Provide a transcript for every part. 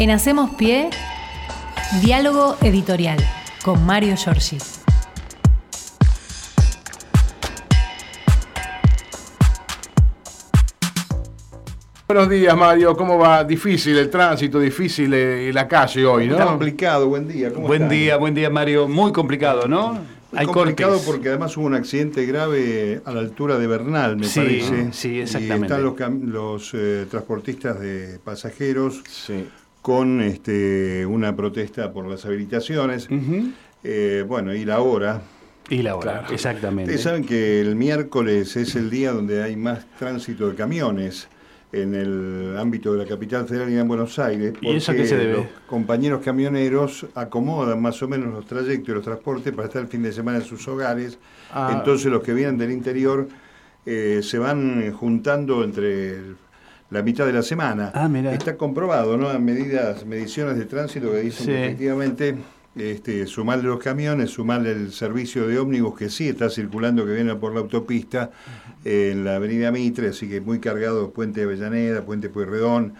En Hacemos Pie, diálogo editorial con Mario Giorgi. Buenos días, Mario. ¿Cómo va? Difícil el tránsito, difícil eh, la calle hoy, ¿no? complicado. Buen día. ¿Cómo Buen están? día, buen día, Mario. Muy complicado, ¿no? Muy complicado porque además hubo un accidente grave a la altura de Bernal, me Sí, parece. sí, exactamente. Y están los eh, transportistas de pasajeros Sí. Con este, una protesta por las habilitaciones. Eh, bueno, y la hora. Y la hora, Claro. exactamente. Ustedes saben que el miércoles es el día donde hay más tránsito de camiones en el ámbito de la capital federal y en Buenos Aires. ¿Y eso qué se debe? Los compañeros camioneros acomodan más o menos los trayectos y los transportes para estar el fin de semana en sus hogares. Ah. Entonces los que vienen del interior eh, se van juntando entre la mitad de la semana. Ah. Está comprobado, ¿no? En medidas, mediciones de tránsito que dicen Sí. que efectivamente este, sumarle los camiones, sumarle el servicio de ómnibus que sí está circulando, que viene por la autopista eh, en la avenida Mitre, así que muy cargado Puente Avellaneda, Puente Pueyrredón,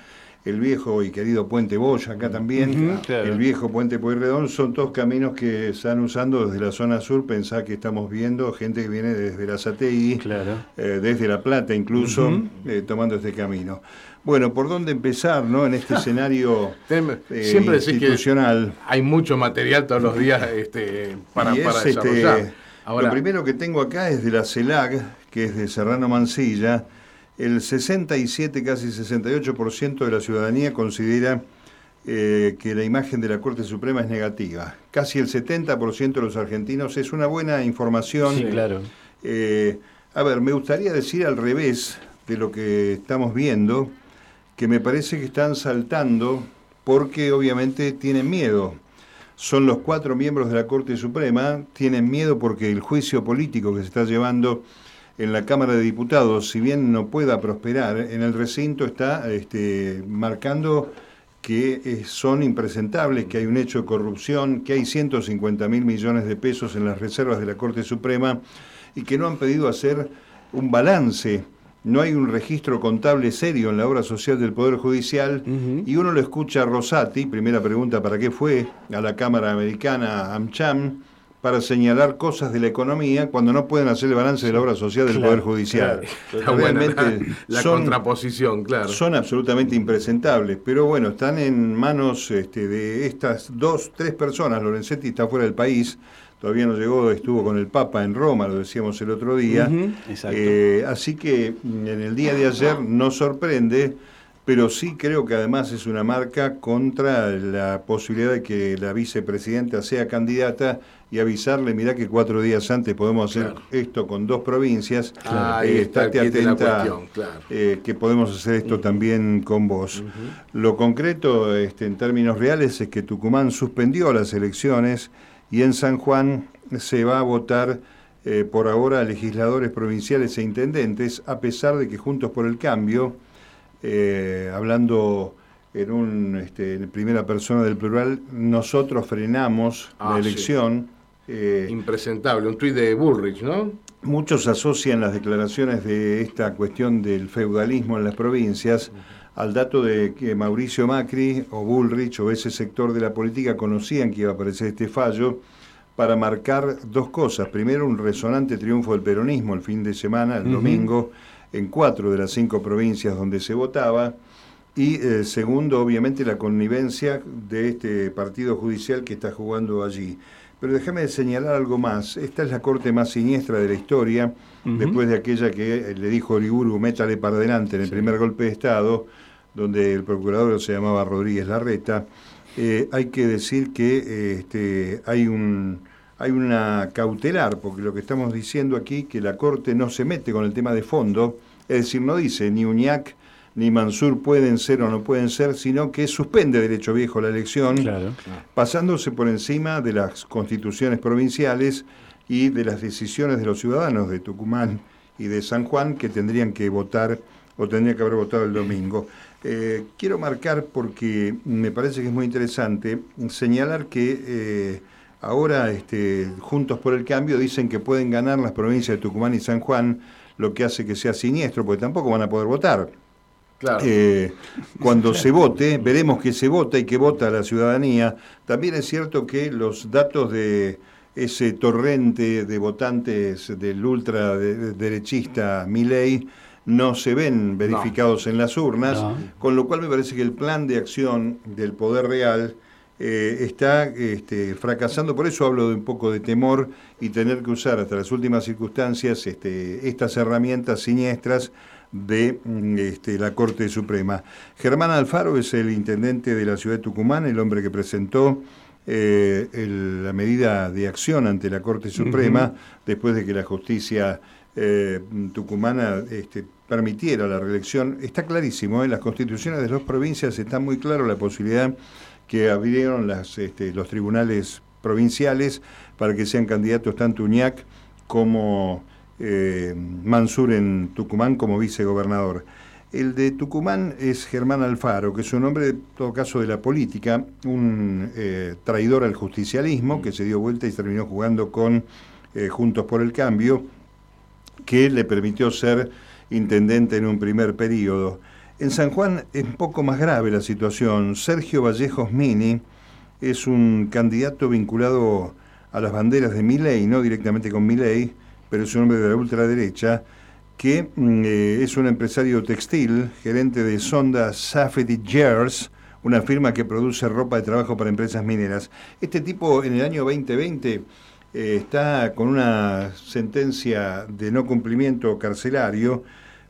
el viejo y querido Puente Boya acá también, claro. el viejo Puente Pueyrredón, son todos caminos que están usando desde la zona sur, pensá que estamos viendo gente que viene desde la Sategui, Claro. eh, desde La Plata incluso, eh, tomando este camino. Bueno, ¿por dónde empezar no en este escenario eh, Siempre decís que institucional? hay mucho material todos los días este, para, es, para este, desarrollar. Ahora, lo primero que tengo acá es de la CELAC, que es de Serrano Mansilla. El 67, casi 68% de la ciudadanía considera eh, que la imagen de la Corte Suprema es negativa. Casi el 70% de los argentinos es una buena información. Sí, claro. Eh, a ver, me gustaría decir al revés de lo que estamos viendo, que me parece que están saltando porque obviamente tienen miedo. Son los cuatro miembros de la Corte Suprema, tienen miedo porque el juicio político que se está llevando en la Cámara de Diputados, si bien no pueda prosperar, en el recinto está este, marcando que eh, son impresentables, que hay un hecho de corrupción, que hay 150 mil millones de pesos en las reservas de la Corte Suprema y que no han pedido hacer un balance. No hay un registro contable serio en la obra social del Poder Judicial y uno lo escucha a Rosati, primera pregunta, ¿para qué fue a la Cámara Americana, AmCham, para señalar cosas de la economía cuando no pueden hacer el balance de la obra social del Claro, Poder Judicial? buena la, Realmente la son- contraposición, claro. son absolutamente impresentables, pero bueno, están en manos este, de estas dos, tres personas. Lorenzetti está fuera del país, todavía no llegó, estuvo con el Papa en Roma, lo decíamos el otro día. Ujú, exacto. Eh, así que mm, en el día de ayer no sorprende, pero sí creo que además es una marca contra la posibilidad de que la vicepresidenta sea candidata y avisarle, mirá que cuatro días antes podemos hacer Claro. esto con dos provincias. Claro. Ahí Eh, está el estate atenta cuestión, claro. eh, que podemos hacer esto también con vos. Lo concreto, este, en términos reales, es que Tucumán suspendió las elecciones y en San Juan se va a votar eh, por ahora a legisladores provinciales e intendentes, a pesar de que Juntos por el Cambio, eh, hablando en, un, este, en primera persona del plural, nosotros frenamos Ah, la sí. elección. eh, Impresentable, un tuit de Bullrich, ¿no? Muchos asocian las declaraciones de esta cuestión del feudalismo en las provincias al dato de que Mauricio Macri o Bullrich o ese sector de la política conocían que iba a aparecer este fallo para marcar dos cosas. Primero, un resonante triunfo del peronismo el fin de semana, el domingo, en cuatro de las cinco provincias donde se votaba. Y eh, segundo, obviamente, la connivencia de este partido judicial que está jugando allí. Pero déjame señalar algo más. Esta es la corte más siniestra de la historia, después de aquella que le dijo Oriburu, métale para adelante en el primer golpe de Estado, donde el procurador se llamaba Rodríguez Larreta. Eh, hay que decir que eh, este, hay un hay una cautelar, porque lo que estamos diciendo aquí, que la Corte no se mete con el tema de fondo, es decir, no dice ni Uñac ni Mansur pueden ser o no pueden ser, sino que suspende derecho viejo la elección, Claro. pasándose por encima de las constituciones provinciales y de las decisiones de los ciudadanos de Tucumán y de San Juan que tendrían que votar o tendrían que haber votado el domingo. Eh, quiero marcar, porque me parece que es muy interesante, señalar que eh, ahora este, Juntos por el Cambio dicen que pueden ganar las provincias de Tucumán y San Juan, lo que hace que sea siniestro, porque tampoco van a poder votar. Eh, cuando se vote, veremos que se vota y que vota la ciudadanía. También es cierto que los datos de ese torrente de votantes del ultraderechista Milei no se ven verificados en las urnas, con lo cual me parece que el plan de acción del poder real eh, está este, fracasando. Por eso hablo de un poco de temor y tener que usar hasta las últimas circunstancias este, estas herramientas siniestras de mm, este, la Corte Suprema. Germán Alfaro es el intendente de la ciudad de Tucumán, el hombre que presentó eh, la medida de acción ante la Corte Suprema después de que la justicia eh, tucumana este, permitiera la reelección. Está clarísimo, en ¿eh? las constituciones de las dos provincias está muy claro la posibilidad que abrieron este, los tribunales provinciales para que sean candidatos tanto Uñac como eh, Mansur en Tucumán como vicegobernador. El de Tucumán es Germán Alfaro, que es un hombre, en todo caso, de la política, un eh, traidor al justicialismo, que se dio vuelta y terminó jugando con eh, Juntos por el Cambio, que le permitió ser intendente en un primer periodo. En San Juan es un poco más grave la situación. Sergio Vallejos Mini es un candidato vinculado a las banderas de Miley, no directamente con Miley, pero es un hombre de la ultraderecha, que mm, eh, es un empresario textil, gerente de Sonda Safety Gears, una firma que produce ropa de trabajo para empresas mineras. Este tipo en el año 2020 eh, está con una sentencia de no cumplimiento carcelario,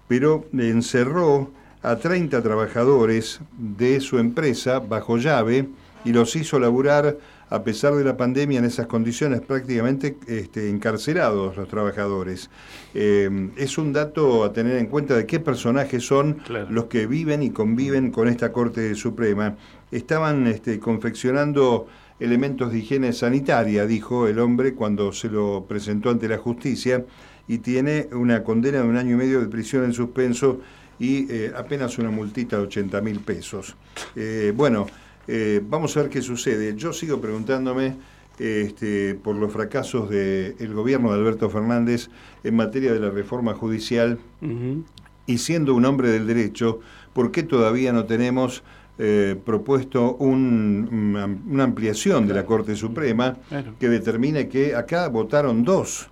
pero encerró a 30 trabajadores de su empresa bajo llave y los hizo laburar a pesar de la pandemia, en esas condiciones prácticamente este, encarcelados los trabajadores. Eh, es un dato a tener en cuenta de qué personajes son los que viven y conviven con esta Corte Suprema. Estaban este, confeccionando elementos de higiene sanitaria, dijo el hombre cuando se lo presentó ante la justicia, y tiene una condena de un año y medio de prisión en suspenso y eh, apenas una multita de 80 mil pesos. Eh, bueno, eh, vamos a ver qué sucede. Yo sigo preguntándome este, por los fracasos del gobierno de Alberto Fernández en materia de la reforma judicial y siendo un hombre del derecho, ¿por qué todavía no tenemos eh, propuesto una ampliación de la Corte Suprema que determine que acá votaron dos?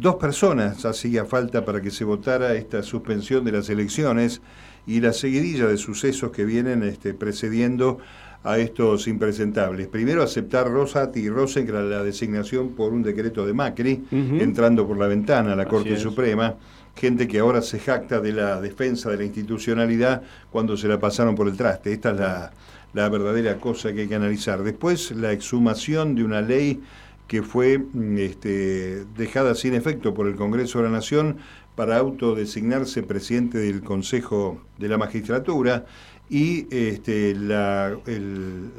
Dos personas hacía falta para que se votara esta suspensión de las elecciones y la seguidilla de sucesos que vienen este, precediendo a estos impresentables. Primero aceptar Rosati y Rosenkrantz la designación por un decreto de Macri, entrando por la ventana a la Corte Suprema, gente que ahora se jacta de la defensa de la institucionalidad cuando se la pasaron por el traste. Esta es la, la verdadera cosa que hay que analizar. Después la exhumación de una ley que fue mm, este, dejada sin efecto por el Congreso de la Nación para autodesignarse presidente del Consejo de la Magistratura y este, la,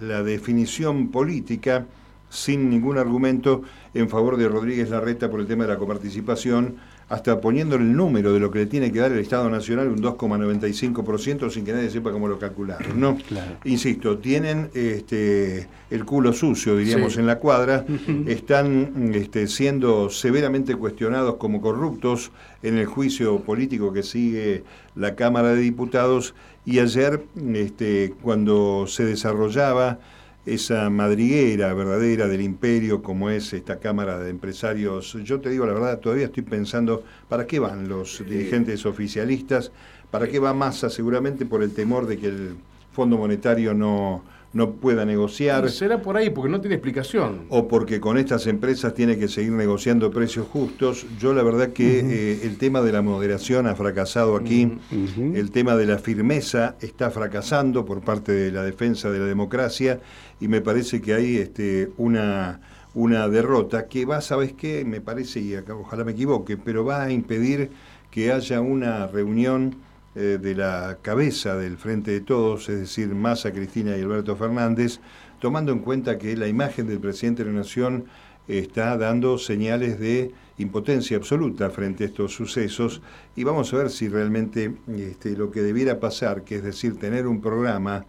la definición política sin ningún argumento en favor de Rodríguez Larreta por el tema de la coparticipación hasta poniéndole el número de lo que le tiene que dar el Estado Nacional, un 2,95%, sin que nadie sepa cómo lo calcularon. ¿no? Insisto, tienen este, el culo sucio, diríamos, en la cuadra, están este, siendo severamente cuestionados como corruptos en el juicio político que sigue la Cámara de Diputados y ayer, este, cuando se desarrollaba esa madriguera verdadera del imperio como es esta Cámara de Empresarios. Yo te digo la verdad, todavía estoy pensando, ¿para qué van los dirigentes oficialistas? ¿Para qué va Massa? Seguramente por el temor de que el Fondo Monetario no, no pueda negociar. Será por ahí, porque no tiene explicación. O porque con estas empresas tiene que seguir negociando precios justos. Yo la verdad que eh, el tema de la moderación ha fracasado aquí, el tema de la firmeza está fracasando por parte de la defensa de la democracia y me parece que hay este, una, una derrota que va, ¿sabes qué? Me parece, y acá, ojalá me equivoque, pero va a impedir que haya una reunión eh, de la cabeza del Frente de Todos, es decir, Massa, Cristina y Alberto Fernández, tomando en cuenta que la imagen del presidente de la Nación está dando señales de impotencia absoluta frente a estos sucesos. Y vamos a ver si realmente este, lo que debiera pasar, que es decir, tener un programa,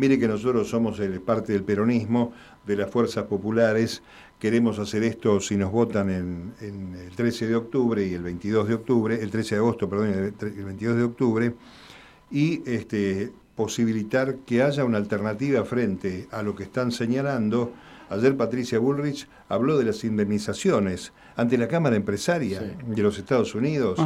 mire que nosotros somos parte del peronismo, de las fuerzas populares, queremos hacer esto si nos votan en, el 13 de octubre y el 22 de octubre, el 13 de agosto, perdón, el 22 de octubre, y este, posibilitar que haya una alternativa frente a lo que están señalando. Ayer Patricia Bullrich habló de las indemnizaciones ante la Cámara Empresaria de los Estados Unidos.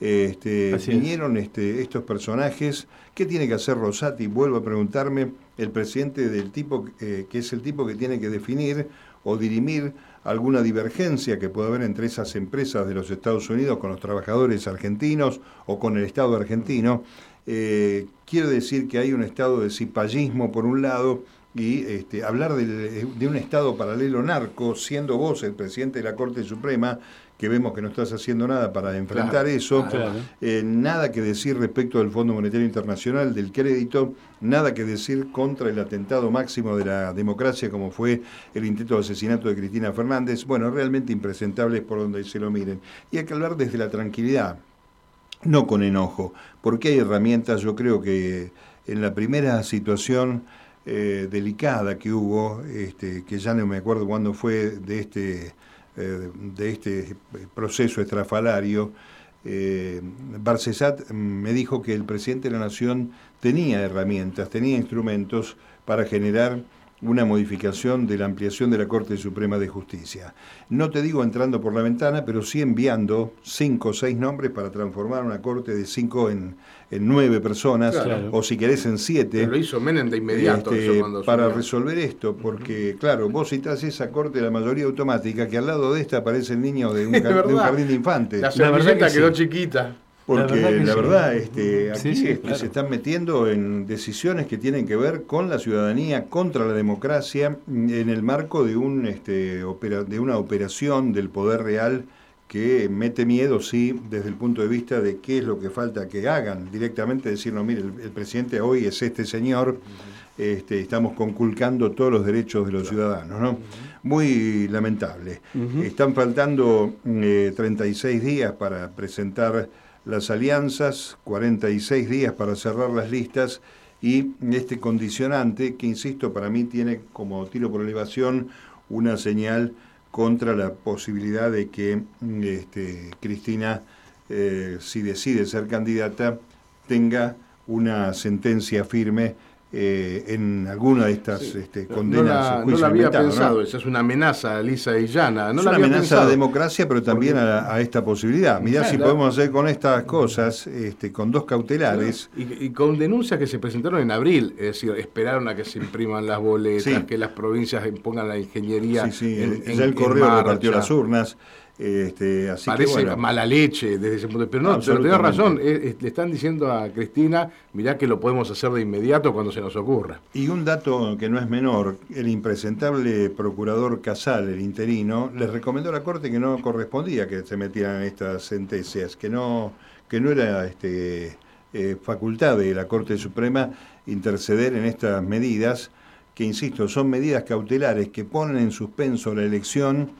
Este, vinieron este, estos personajes. ¿Qué tiene que hacer Rosati? Vuelvo a preguntarme, el presidente del tipo, eh, que es el tipo que tiene que definir o dirimir alguna divergencia que pueda haber entre esas empresas de los Estados Unidos con los trabajadores argentinos o con el Estado argentino. Eh, quiero decir que hay un estado de cipallismo por un lado y este, hablar de, un Estado paralelo narco, siendo vos el presidente de la Corte Suprema, que vemos que no estás haciendo nada para enfrentar eso, eh, nada que decir respecto del Fondo Monetario Internacional, del crédito, nada que decir contra el atentado máximo de la democracia como fue el intento de asesinato de Cristina Fernández, bueno, realmente impresentables por donde se lo miren. Y hay que hablar desde la tranquilidad, no con enojo, porque hay herramientas, yo creo que en la primera situación eh, delicada que hubo, este, que ya no me acuerdo cuándo fue de este, eh, de este proceso estrafalario, eh, Barcesat me dijo que el presidente de la Nación tenía herramientas, tenía instrumentos para generar una modificación de la ampliación de la Corte Suprema de Justicia. No te digo entrando por la ventana, pero sí enviando cinco o seis nombres para transformar una Corte de cinco en, nueve personas, o si querés en siete. lo hizo Menem de inmediato. Este, para resolver esto, porque claro, vos citás esa Corte de la mayoría automática, que al lado de esta aparece el niño de un, jardín de infantes. La, la verdad que quedó chiquita. Porque la verdad, este, aquí se están metiendo en decisiones que tienen que ver con la ciudadanía, contra la democracia, en el marco de, un, este, de una operación del poder real que mete miedo, sí, desde el punto de vista de qué es lo que falta que hagan. Directamente decir, no, mire, el, presidente hoy es este señor, este, estamos conculcando todos los derechos de los ciudadanos, ¿no? Muy lamentable. Están faltando 36 eh, días para presentar las alianzas, 46 días para cerrar las listas y este condicionante que, insisto, para mí tiene como tiro por elevación una señal contra la posibilidad de que este, Cristina, eh, si decide ser candidata, tenga una sentencia firme eh, en alguna de estas este, condenas. No la, había pensado, esa es una amenaza lisa y llana. No es una amenaza a la democracia, pero también a, esta posibilidad. Mirá si podemos hacer con estas cosas, este, con dos cautelares. Y, con denuncias que se presentaron en abril, es decir, esperaron a que se impriman las boletas, que las provincias pongan la ingeniería. Sí, en, ya el correo repartió las urnas. Este, así Parece que, mala leche desde ese punto. Pero no, pero tenés razón. le están diciendo a Cristina, mirá que lo podemos hacer de inmediato cuando se nos ocurra. Y un dato que no es menor, el impresentable procurador Casal, el interino, les recomendó a la Corte que no correspondía que se metieran estas sentencias, que no, que no era este, eh, facultad de la Corte Suprema interceder en estas medidas, que insisto, son medidas cautelares que ponen en suspenso la elección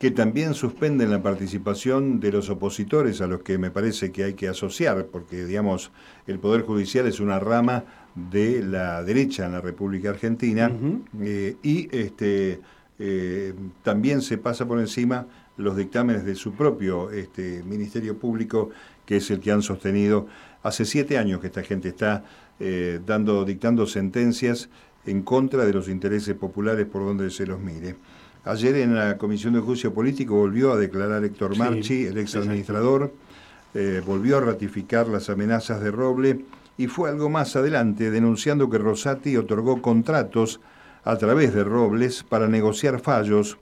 que también suspenden la participación de los opositores a los que me parece que hay que asociar, porque digamos el Poder Judicial es una rama de la derecha en la República Argentina eh, y este, eh, también se pasa por encima los dictámenes de su propio este, Ministerio Público, que es el que han sostenido hace siete años que esta gente está eh, dando, dictando sentencias en contra de los intereses populares por donde se los mire. Ayer en la Comisión de Juicio Político volvió a declarar Héctor Marchi, el ex administrador, eh, volvió a ratificar las amenazas de Roble y fue algo más adelante denunciando que Rosati otorgó contratos a través de Robles para negociar fallos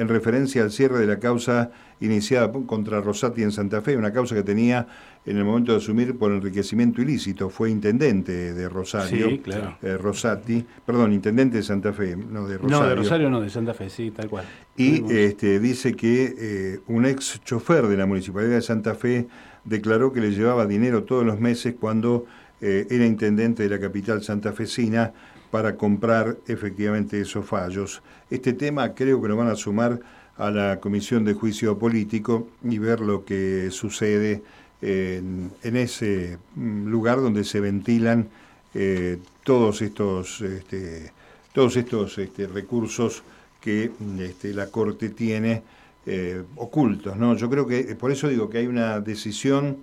en referencia al cierre de la causa iniciada contra Rosati en Santa Fe, una causa que tenía en el momento de asumir por enriquecimiento ilícito. Fue intendente de Rosario, sí, claro. Eh, Rosati, perdón, intendente de Santa Fe, no de Rosario. No, de Rosario no, de Santa Fe, sí, tal cual. Y este, dice que eh, un ex chofer de la Municipalidad de Santa Fe declaró que le llevaba dinero todos los meses cuando eh, era intendente de la capital santafesina para comprar efectivamente esos fallos. Este tema creo que lo van a sumar a la Comisión de Juicio Político y ver lo que sucede en, ese mm, lugar donde se ventilan eh, todos estos, este, todos estos este, recursos que este, la Corte tiene eh, ocultos. ¿no? Yo creo que, por eso digo que hay una decisión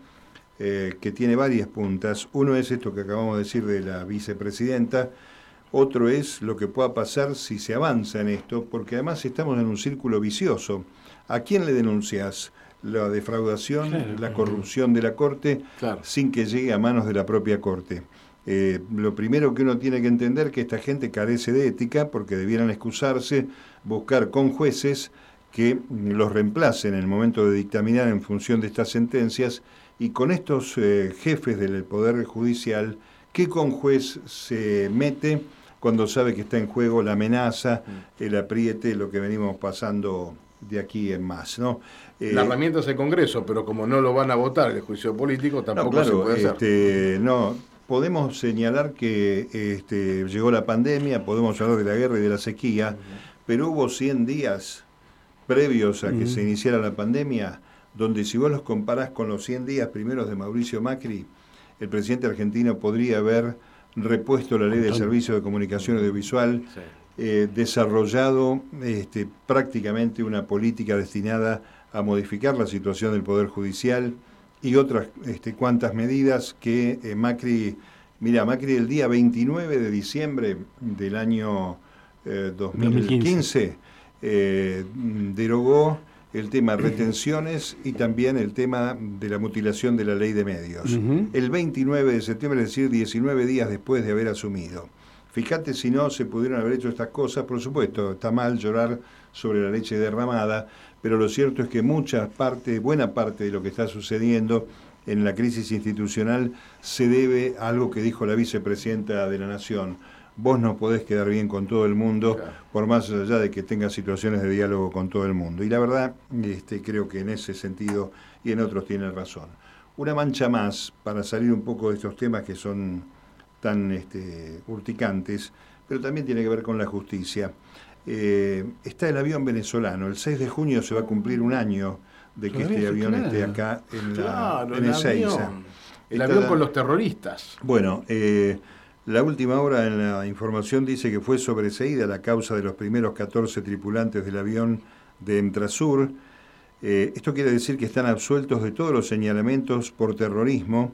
que tiene varias puntas. Uno es esto que acabamos de decir de la vicepresidenta, otro es lo que pueda pasar si se avanza en esto, porque además estamos en un círculo vicioso. ¿A quién le denuncias? La defraudación, la corrupción de la Corte, sin que llegue a manos de la propia Corte. Eh, lo primero que uno tiene que entender es que esta gente carece de ética porque debieran excusarse, buscar con jueces que los reemplacen en el momento de dictaminar en función de estas sentencias y con estos eh, jefes del Poder Judicial, ¿qué con juez se mete cuando sabe que está en juego la amenaza, mm. el apriete, lo que venimos pasando de aquí en más. ¿no? la eh, herramienta es el Congreso, pero como no lo van a votar el juicio político, tampoco se puede hacer. Este, no, podemos señalar que este, llegó la pandemia, podemos hablar de la guerra y de la sequía, pero hubo 100 días previos a que se iniciara la pandemia, donde si vos los comparás con los 100 días primeros de Mauricio Macri, el presidente argentino podría haber repuesto la ley del servicio de comunicación audiovisual, eh, desarrollado este, prácticamente una política destinada a modificar la situación del Poder Judicial, y otras este, cuantas medidas que eh, Macri, mira, Macri el día 29 de diciembre del año 2015, eh, eh, derogó el tema retenciones y también el tema de la mutilación de la ley de medios. El 29 de septiembre, es decir, 19 días después de haber asumido. Fíjate si no se pudieron haber hecho estas cosas, por supuesto, está mal llorar sobre la leche derramada, pero lo cierto es que mucha parte, buena parte de lo que está sucediendo en la crisis institucional se debe a algo que dijo la vicepresidenta de la Nación. Vos no podés quedar bien con todo el mundo, por más allá de que tengas situaciones de diálogo con todo el mundo. Y la verdad, este, creo que en ese sentido y en otros tiene razón. Una mancha más para salir un poco de estos temas que son tan este, urticantes, pero también tiene que ver con la justicia. Eh, está el avión venezolano. El 6 de junio se va a cumplir un año de que este avión esté acá en, la, en el Ezeiza. El avión con los terroristas. Bueno, eh, la última hora en la información dice que fue sobreseída la causa de los primeros 14 tripulantes del avión de Entrasur. Eh, esto quiere decir que están absueltos de todos los señalamientos por terrorismo.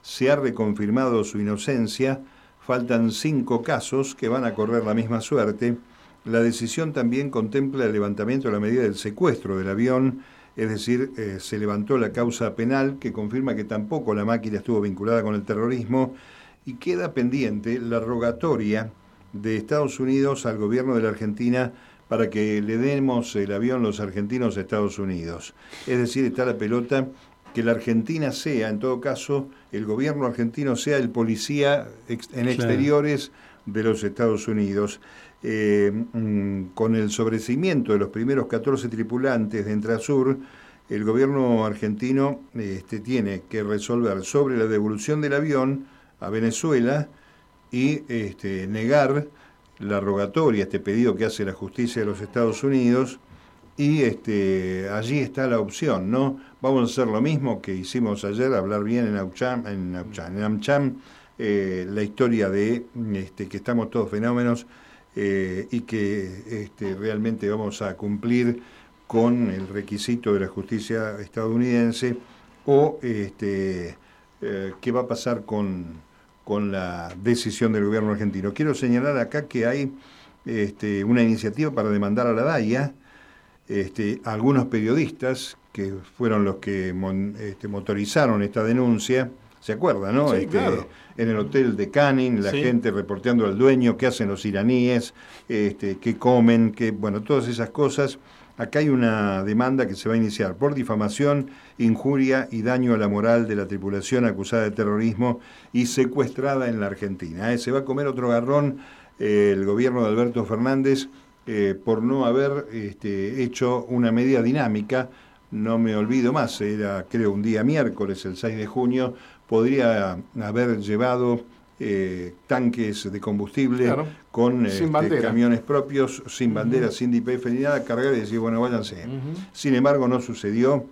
Se ha reconfirmado su inocencia. Faltan cinco casos que van a correr la misma suerte. La decisión también contempla el levantamiento de la medida del secuestro del avión, es decir, eh, se levantó la causa penal que confirma que tampoco la máquina estuvo vinculada con el terrorismo y queda pendiente la rogatoria de Estados Unidos al gobierno de la Argentina para que le demos el avión los argentinos a Estados Unidos. Es decir, está la pelota que la Argentina sea, en todo caso, el gobierno argentino sea el policía en exteriores de los Estados Unidos. Eh, mm, con el sobrecimiento de los primeros 14 tripulantes de Entrasur, el gobierno argentino este, tiene que resolver sobre la devolución del avión a Venezuela y este, negar la rogatoria, este pedido que hace la justicia de los Estados Unidos, y este, allí está la opción, ¿no? Vamos a hacer lo mismo que hicimos ayer, hablar bien en Aucham, en, en Amcham, eh, la historia de este, que estamos todos fenómenos eh, y que este, realmente vamos a cumplir con el requisito de la justicia estadounidense o este, eh, qué va a pasar con, con, la decisión del gobierno argentino. Quiero señalar acá que hay este, una iniciativa para demandar a la DAIA, este, algunos periodistas que fueron los que este, motorizaron esta denuncia, ¿Se acuerda, no? este, En el hotel de Canning, la gente reporteando al dueño qué hacen los iraníes, este, qué comen, qué, bueno, todas esas cosas. Acá hay una demanda que se va a iniciar por difamación, injuria y daño a la moral de la tripulación acusada de terrorismo y secuestrada en la Argentina. ¿eh? Se va a comer otro garrón eh, el gobierno de Alberto Fernández eh, por no haber este, hecho una medida dinámica. No me olvido más, era creo un día miércoles, el 6 de junio, podría haber llevado eh, tanques de combustible con este, camiones propios, sin bandera, sin DPF ni nada, cargar y decir, bueno, váyanse. Sin embargo, no sucedió.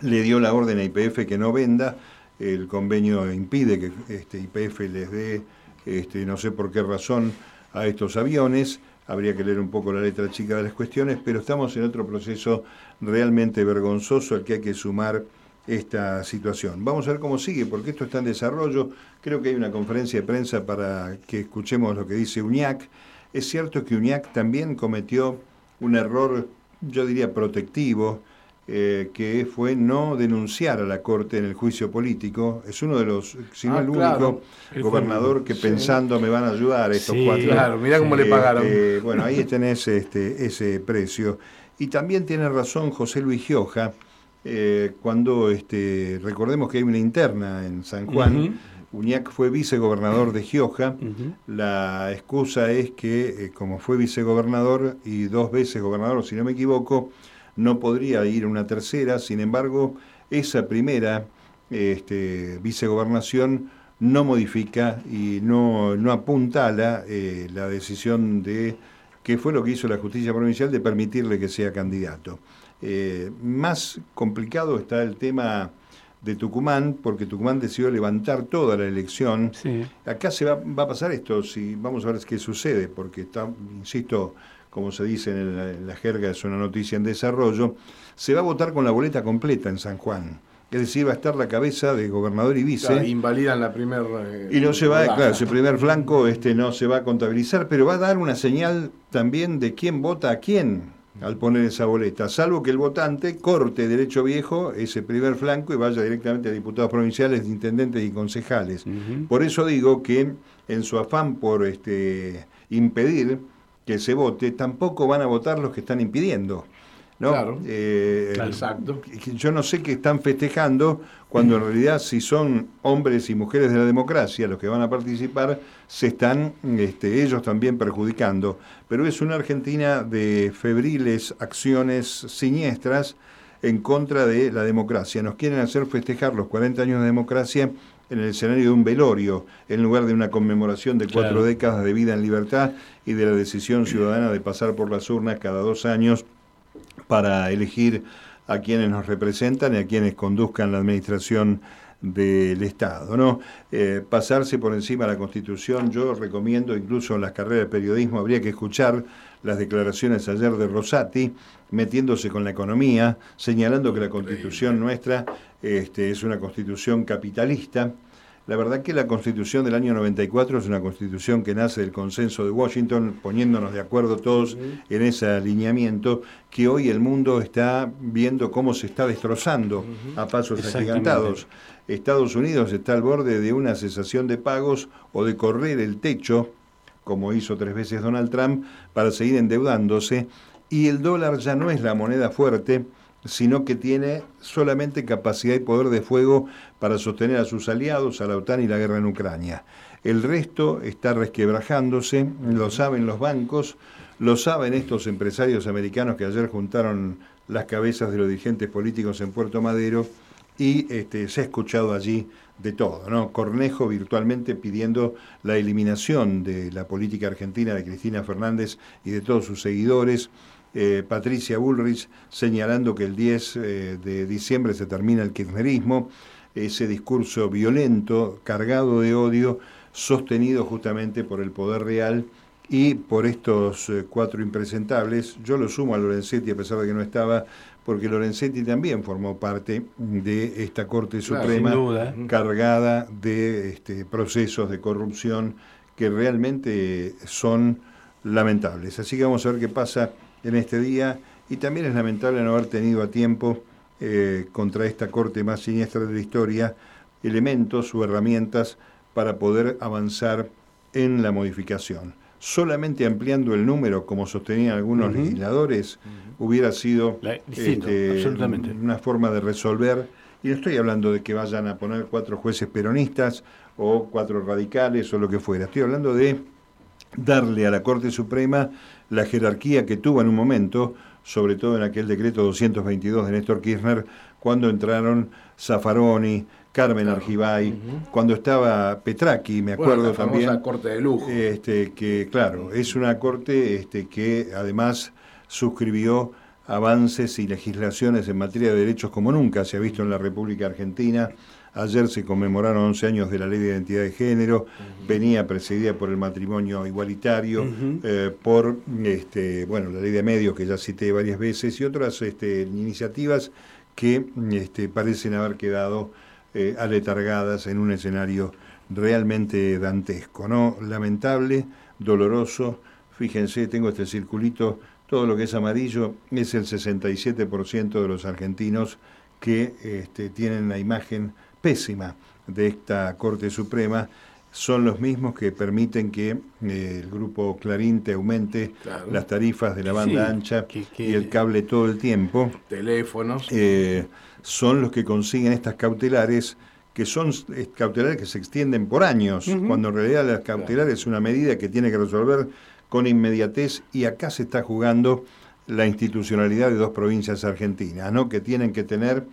Le dio la orden a IPF que no venda. El convenio impide que este, IPF les dé, este, no sé por qué razón, a estos aviones. Habría que leer un poco la letra chica de las cuestiones, pero estamos en otro proceso realmente vergonzoso al que hay que sumar esta situación. Vamos a ver cómo sigue, porque esto está en desarrollo. Creo que hay una conferencia de prensa para que escuchemos lo que dice UñAC. Es cierto que UñAC también cometió un error, yo diría, protectivo, eh, que fue no denunciar a la Corte en el juicio político. Es uno de los, si no Ah, el claro. único gobernador que pensando me van a ayudar estos Sí, cuatro. Claro, mirá cómo le pagaron. Eh, bueno, ahí tenés este, ese precio. Y también tiene razón José Luis Gioja, eh, cuando este, recordemos que hay una interna en San Juan. Uñac fue vicegobernador de Gioja. La excusa es que, eh, como fue vicegobernador y dos veces gobernador, si no me equivoco, no podría ir una tercera. Sin embargo, esa primera este, vicegobernación no modifica y no, no apuntala eh, la decisión de que fue lo que hizo la justicia provincial de permitirle que sea candidato. Eh, más complicado está el tema de Tucumán, porque Tucumán decidió levantar toda la elección. Sí. Acá se va, va a pasar esto, si vamos a ver qué sucede, porque está, insisto, como se dice en, la- en la jerga, es una noticia en desarrollo, se va a votar con la boleta completa en San Juan. Es decir, va a estar la cabeza de gobernador y vice. Claro, invalidan la primera. Y no se va, claro, ese primer flanco este, no se va a contabilizar, pero va a dar una señal también de quién vota a quién al poner esa boleta, salvo que el votante corte derecho viejo ese primer flanco y vaya directamente a diputados provinciales, intendentes y concejales. Por eso digo que en su afán por este, impedir que se vote, tampoco van a votar los que están impidiendo. ¿No? Claro. Eh, Exacto. yo no sé qué están festejando cuando en realidad si son hombres y mujeres de la democracia los que van a participar, se están este, ellos también perjudicando. Pero es una Argentina de febriles acciones siniestras en contra de la democracia. Nos quieren hacer festejar los 40 años de democracia en el escenario de un velorio, en lugar de una conmemoración de cuatro Claro. décadas de vida en libertad y de la decisión ciudadana de pasar por las urnas cada dos años para elegir a quienes nos representan y a quienes conduzcan la administración del Estado. ¿no? Eh, pasarse por encima de la Constitución, yo recomiendo, incluso en las carreras de periodismo, habría que escuchar las declaraciones ayer de Rosati, metiéndose con la economía, señalando que la Constitución nuestra este, es una Constitución capitalista. La verdad que la Constitución del año 94 es una Constitución que nace del consenso de Washington, poniéndonos de acuerdo todos en ese alineamiento, que hoy el mundo está viendo cómo se está destrozando a pasos agigantados. Estados Unidos está al borde de una cesación de pagos o de correr el techo, como hizo tres veces Donald Trump, para seguir endeudándose, y el dólar ya no es la moneda fuerte, sino que tiene solamente capacidad y poder de fuego para sostener a sus aliados, a la OTAN y la guerra en Ucrania. El resto está resquebrajándose, lo saben los bancos, lo saben estos empresarios americanos que ayer juntaron las cabezas de los dirigentes políticos en Puerto Madero y este, se ha escuchado allí de todo, ¿no? Cornejo virtualmente pidiendo la eliminación de la política argentina de Cristina Fernández y de todos sus seguidores. Eh, Patricia Bullrich señalando que el 10 eh, de diciembre se termina el kirchnerismo, ese discurso violento, cargado de odio, sostenido justamente por el poder real y por estos eh, cuatro impresentables. Yo lo sumo a Lorenzetti a pesar de que no estaba, porque Lorenzetti también formó parte de esta Corte Suprema cargada de este, procesos de corrupción que realmente son lamentables. Así que vamos a ver qué pasa en este día y también es lamentable no haber tenido a tiempo eh, contra esta corte más siniestra de la historia elementos o herramientas para poder avanzar en la modificación. Solamente ampliando el número, como sostenían algunos legisladores, hubiera sido La- distinto, este, absolutamente. una forma de resolver. Y no estoy hablando de que vayan a poner cuatro jueces peronistas o cuatro radicales o lo que fuera. Estoy hablando de darle a la Corte Suprema la jerarquía que tuvo en un momento, sobre todo en aquel decreto 222 de Néstor Kirchner, cuando entraron Zaffaroni, Carmen Argibay, cuando estaba Petraki, me Bueno, acuerdo la famosa también. corte de lujo. Este, que claro, es una corte este, que además suscribió avances y legislaciones en materia de derechos como nunca se ha visto en la República Argentina. Ayer se conmemoraron 11 años de la Ley de Identidad de Género, venía precedida por el matrimonio igualitario, eh, por este, bueno, la Ley de Medios que ya cité varias veces y otras este, iniciativas que este, parecen haber quedado eh, aletargadas en un escenario realmente dantesco, ¿no? Lamentable, doloroso. Fíjense, tengo este circulito, todo lo que es amarillo es el 67% de los argentinos que este, tienen la imagen pésima de esta Corte Suprema son los mismos que permiten que eh, el grupo Clarín te aumente las tarifas de la banda ancha y el cable todo el tiempo. Teléfonos. Eh, son los que consiguen estas cautelares que son cautelares que se extienden por años, cuando en realidad las cautelares es una medida que tiene que resolver con inmediatez y acá se está jugando la institucionalidad de dos provincias argentinas, ¿no? que tienen que tener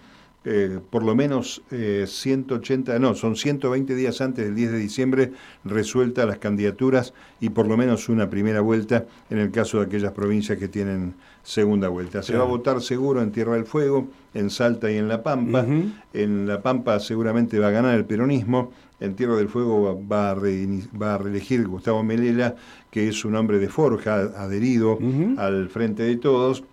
eh, por lo menos 180, eh, no, son 120 días antes del 10 de diciembre resueltas las candidaturas y por lo menos una primera vuelta en el caso de aquellas provincias que tienen segunda vuelta. Se va a votar seguro en Tierra del Fuego, en Salta y en La Pampa. En La Pampa seguramente va a ganar el peronismo. En Tierra del Fuego va a, va a reelegir Gustavo Melela, que es un hombre de forja, adherido al Frente de Todos.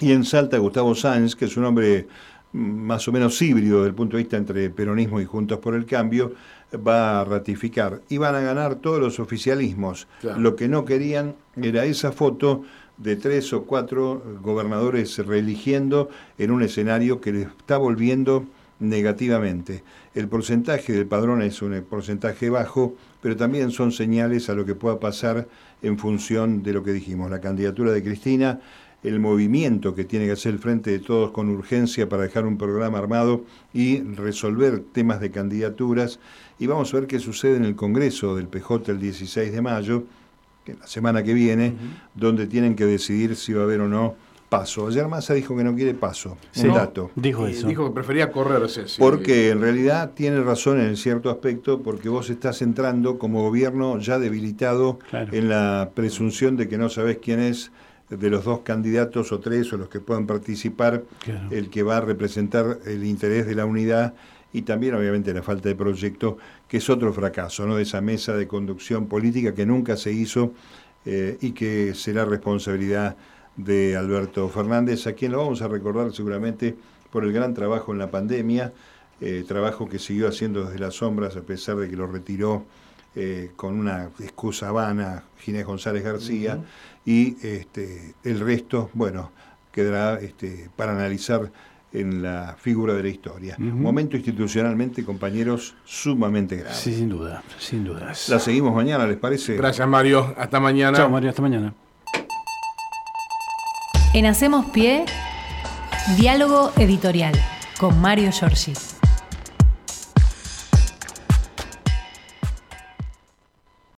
Y en Salta Gustavo Sáenz, que es un hombre más o menos híbrido desde el punto de vista entre peronismo y Juntos por el Cambio, va a ratificar. Y van a ganar todos los oficialismos. Lo que no querían era esa foto de tres o cuatro gobernadores reeligiendo en un escenario que les está volviendo negativamente. El porcentaje del padrón es un porcentaje bajo, pero también son señales a lo que pueda pasar en función de lo que dijimos. La candidatura de Cristina el movimiento que tiene que hacer el Frente de Todos con urgencia para dejar un programa armado y resolver temas de candidaturas. Y vamos a ver qué sucede en el Congreso del PJ el 16 de mayo, que la semana que viene, donde tienen que decidir si va a haber o no paso. Ayer Massa dijo que no quiere paso, un dato. Dijo eso. Dijo que prefería correrse. Porque en realidad tiene razón en cierto aspecto, porque vos estás entrando como gobierno ya debilitado en la presunción de que no sabés quién es de los dos candidatos o tres o los que puedan participar, el que va a representar el interés de la unidad y también obviamente la falta de proyecto, que es otro fracaso, ¿no? de esa mesa de conducción política que nunca se hizo eh, y que será responsabilidad de Alberto Fernández, a quien lo vamos a recordar seguramente por el gran trabajo en la pandemia, eh, trabajo que siguió haciendo desde las sombras a pesar de que lo retiró eh, con una excusa vana Ginés González García y este, el resto, bueno, quedará este, para analizar en la figura de la historia. Momento institucionalmente, compañeros, sumamente grave. Sí, sin duda, sin duda. La seguimos mañana, ¿les parece? Gracias, Mario. Hasta mañana. Chao, Mario. Hasta mañana. En Hacemos Pie, diálogo editorial con Mario Giorgi.